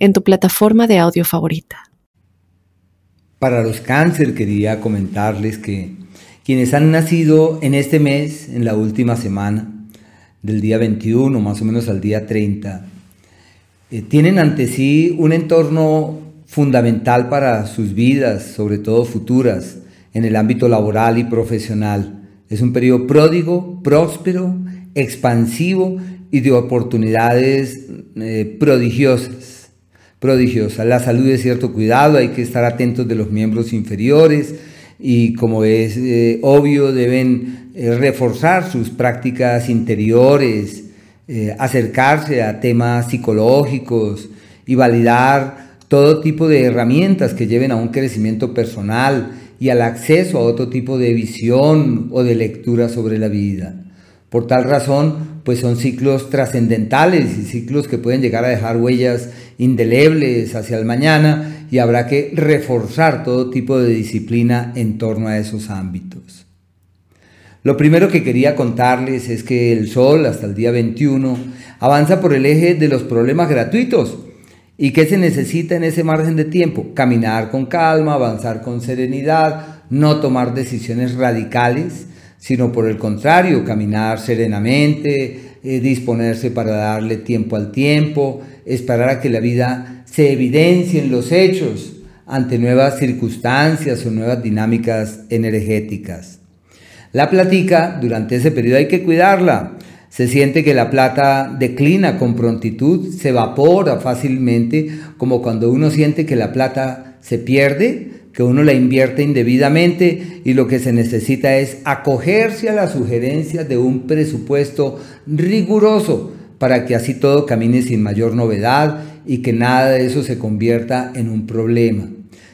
en tu plataforma de audio favorita. Para los cáncer quería comentarles que quienes han nacido en este mes, en la última semana, del día 21 más o menos al día 30, eh, tienen ante sí un entorno fundamental para sus vidas, sobre todo futuras, en el ámbito laboral y profesional. Es un periodo pródigo, próspero, expansivo y de oportunidades eh, prodigiosas prodigiosa. La salud es cierto cuidado, hay que estar atentos de los miembros inferiores y como es eh, obvio deben eh, reforzar sus prácticas interiores, eh, acercarse a temas psicológicos y validar todo tipo de herramientas que lleven a un crecimiento personal y al acceso a otro tipo de visión o de lectura sobre la vida. Por tal razón, pues son ciclos trascendentales y ciclos que pueden llegar a dejar huellas indelebles hacia el mañana y habrá que reforzar todo tipo de disciplina en torno a esos ámbitos. Lo primero que quería contarles es que el Sol hasta el día 21 avanza por el eje de los problemas gratuitos. ¿Y qué se necesita en ese margen de tiempo? Caminar con calma, avanzar con serenidad, no tomar decisiones radicales, sino por el contrario, caminar serenamente, eh, disponerse para darle tiempo al tiempo, esperar a que la vida se evidencie en los hechos ante nuevas circunstancias o nuevas dinámicas energéticas. La platica, durante ese periodo hay que cuidarla. Se siente que la plata declina con prontitud, se evapora fácilmente, como cuando uno siente que la plata se pierde, que uno la invierte indebidamente y lo que se necesita es acogerse a las sugerencias de un presupuesto riguroso para que así todo camine sin mayor novedad y que nada de eso se convierta en un problema.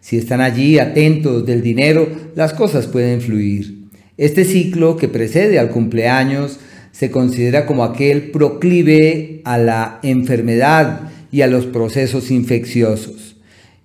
Si están allí atentos del dinero, las cosas pueden fluir. Este ciclo que precede al cumpleaños se considera como aquel proclive a la enfermedad y a los procesos infecciosos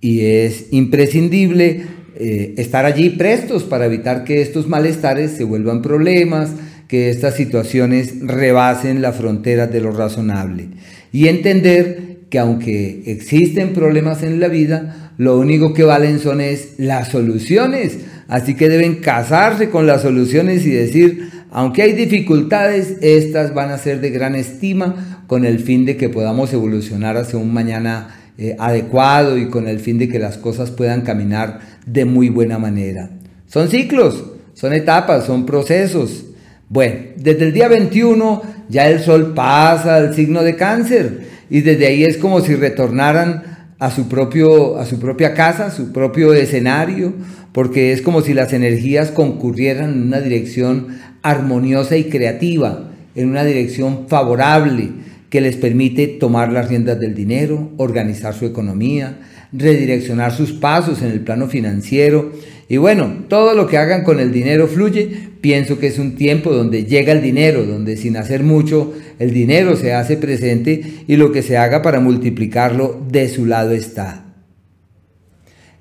y es imprescindible eh, estar allí prestos para evitar que estos malestares se vuelvan problemas, que estas situaciones rebasen las fronteras de lo razonable. Y entender que aunque existen problemas en la vida, lo único que valen son es las soluciones, así que deben casarse con las soluciones y decir, aunque hay dificultades, estas van a ser de gran estima con el fin de que podamos evolucionar hacia un mañana eh, adecuado y con el fin de que las cosas puedan caminar de muy buena manera. Son ciclos, son etapas, son procesos. Bueno, desde el día 21 ya el sol pasa al signo de cáncer y desde ahí es como si retornaran a su, propio, a su propia casa, su propio escenario, porque es como si las energías concurrieran en una dirección armoniosa y creativa, en una dirección favorable, que les permite tomar las riendas del dinero, organizar su economía, redireccionar sus pasos en el plano financiero. Y bueno, todo lo que hagan con el dinero fluye. Pienso que es un tiempo donde llega el dinero, donde sin hacer mucho el dinero se hace presente y lo que se haga para multiplicarlo de su lado está.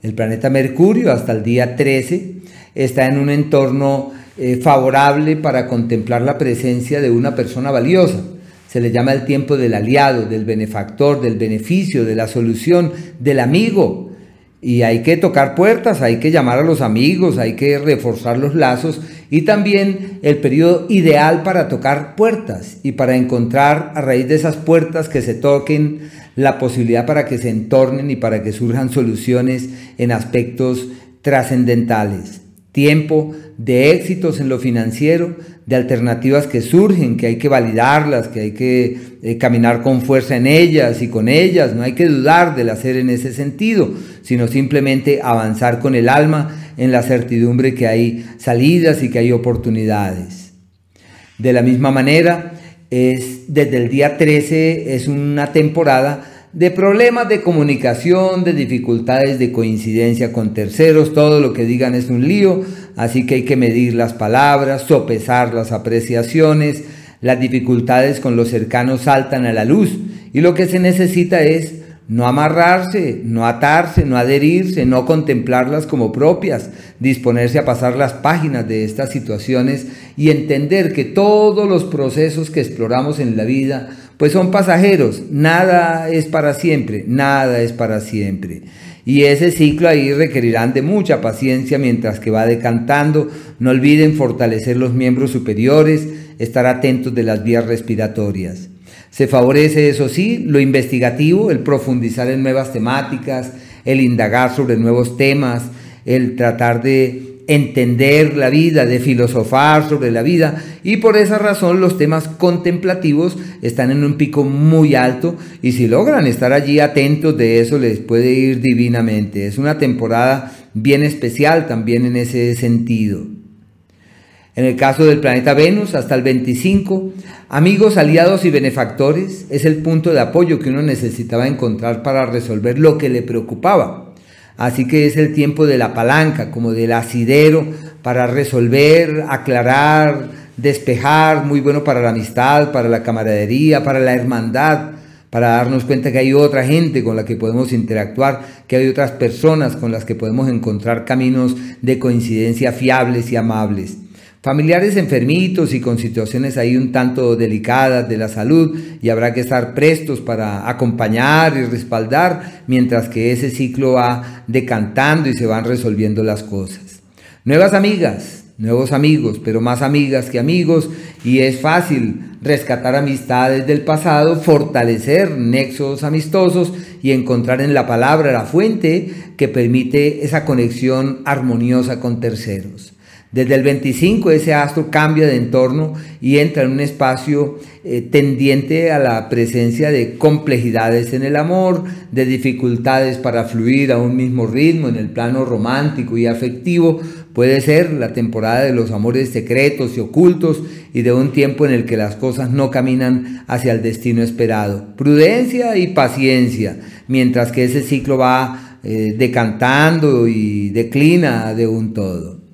El planeta Mercurio hasta el día 13 está en un entorno eh, favorable para contemplar la presencia de una persona valiosa se le llama el tiempo del aliado, del benefactor, del beneficio, de la solución, del amigo. Y hay que tocar puertas, hay que llamar a los amigos, hay que reforzar los lazos y también el periodo ideal para tocar puertas y para encontrar a raíz de esas puertas que se toquen la posibilidad para que se entornen y para que surjan soluciones en aspectos trascendentales. Tiempo de éxitos en lo financiero, de alternativas que surgen, que hay que validarlas, que hay que eh, caminar con fuerza en ellas y con ellas, no hay que dudar del hacer en ese sentido, sino simplemente avanzar con el alma en la certidumbre que hay salidas y que hay oportunidades. De la misma manera, es, desde el día 13 es una temporada de problemas de comunicación, de dificultades de coincidencia con terceros, todo lo que digan es un lío, así que hay que medir las palabras, sopesar las apreciaciones, las dificultades con los cercanos saltan a la luz y lo que se necesita es no amarrarse, no atarse, no adherirse, no contemplarlas como propias, disponerse a pasar las páginas de estas situaciones y entender que todos los procesos que exploramos en la vida pues son pasajeros, nada es para siempre, nada es para siempre. Y ese ciclo ahí requerirán de mucha paciencia mientras que va decantando. No olviden fortalecer los miembros superiores, estar atentos de las vías respiratorias. Se favorece, eso sí, lo investigativo, el profundizar en nuevas temáticas, el indagar sobre nuevos temas, el tratar de entender la vida, de filosofar sobre la vida y por esa razón los temas contemplativos están en un pico muy alto y si logran estar allí atentos de eso les puede ir divinamente. Es una temporada bien especial también en ese sentido. En el caso del planeta Venus, hasta el 25, amigos, aliados y benefactores es el punto de apoyo que uno necesitaba encontrar para resolver lo que le preocupaba. Así que es el tiempo de la palanca, como del asidero, para resolver, aclarar, despejar, muy bueno para la amistad, para la camaradería, para la hermandad, para darnos cuenta que hay otra gente con la que podemos interactuar, que hay otras personas con las que podemos encontrar caminos de coincidencia fiables y amables familiares enfermitos y con situaciones ahí un tanto delicadas de la salud y habrá que estar prestos para acompañar y respaldar mientras que ese ciclo va decantando y se van resolviendo las cosas. Nuevas amigas, nuevos amigos, pero más amigas que amigos y es fácil rescatar amistades del pasado, fortalecer nexos amistosos y encontrar en la palabra la fuente que permite esa conexión armoniosa con terceros. Desde el 25 ese astro cambia de entorno y entra en un espacio eh, tendiente a la presencia de complejidades en el amor, de dificultades para fluir a un mismo ritmo en el plano romántico y afectivo. Puede ser la temporada de los amores secretos y ocultos y de un tiempo en el que las cosas no caminan hacia el destino esperado. Prudencia y paciencia, mientras que ese ciclo va eh, decantando y declina de un todo.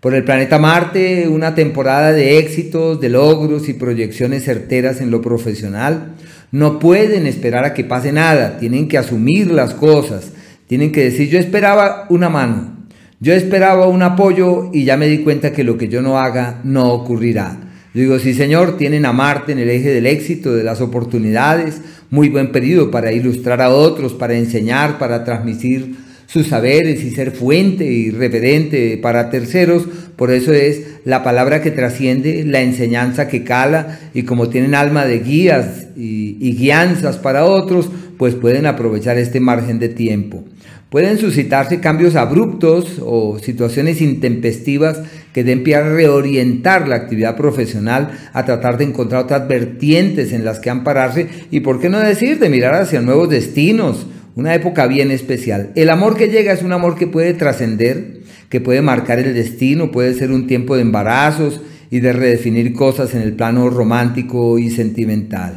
Por el planeta Marte, una temporada de éxitos, de logros y proyecciones certeras en lo profesional. No pueden esperar a que pase nada, tienen que asumir las cosas, tienen que decir, yo esperaba una mano, yo esperaba un apoyo y ya me di cuenta que lo que yo no haga no ocurrirá. digo, sí señor, tienen a Marte en el eje del éxito, de las oportunidades, muy buen periodo para ilustrar a otros, para enseñar, para transmitir sus saberes y ser fuente y referente para terceros. Por eso es la palabra que trasciende, la enseñanza que cala y como tienen alma de guías y, y guianzas para otros, pues pueden aprovechar este margen de tiempo. Pueden suscitarse cambios abruptos o situaciones intempestivas que den pie a reorientar la actividad profesional, a tratar de encontrar otras vertientes en las que ampararse y, por qué no decir, de mirar hacia nuevos destinos, una época bien especial. El amor que llega es un amor que puede trascender, que puede marcar el destino, puede ser un tiempo de embarazos y de redefinir cosas en el plano romántico y sentimental.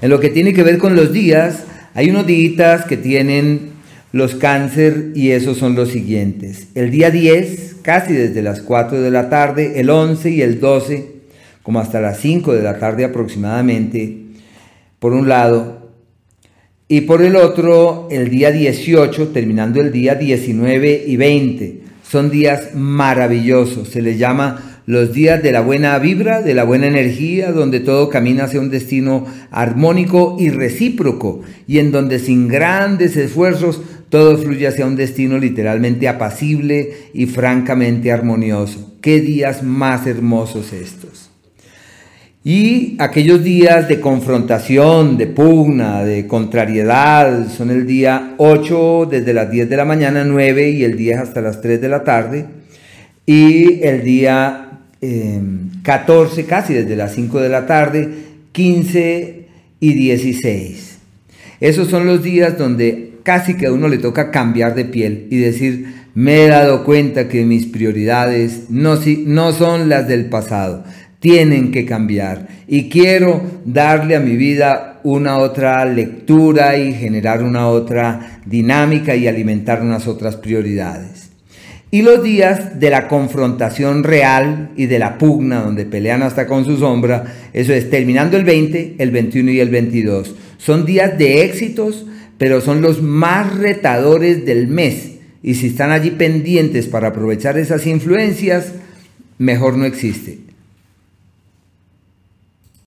En lo que tiene que ver con los días, hay unos días que tienen los cáncer y esos son los siguientes. El día 10, casi desde las 4 de la tarde, el 11 y el 12, como hasta las 5 de la tarde aproximadamente, por un lado, y por el otro el día 18, terminando el día 19 y 20. Son días maravillosos, se les llama los días de la buena vibra, de la buena energía, donde todo camina hacia un destino armónico y recíproco, y en donde sin grandes esfuerzos todo fluye hacia un destino literalmente apacible y francamente armonioso. Qué días más hermosos estos. Y aquellos días de confrontación, de pugna, de contrariedad, son el día 8 desde las 10 de la mañana, 9 y el 10 hasta las 3 de la tarde. Y el día 14 em, casi desde las 5 de la tarde, 15 y 16. Esos son los días donde casi que a uno le toca cambiar de piel y decir, me he dado cuenta que mis prioridades no, no son las del pasado tienen que cambiar. Y quiero darle a mi vida una otra lectura y generar una otra dinámica y alimentar unas otras prioridades. Y los días de la confrontación real y de la pugna, donde pelean hasta con su sombra, eso es terminando el 20, el 21 y el 22. Son días de éxitos, pero son los más retadores del mes. Y si están allí pendientes para aprovechar esas influencias, mejor no existe.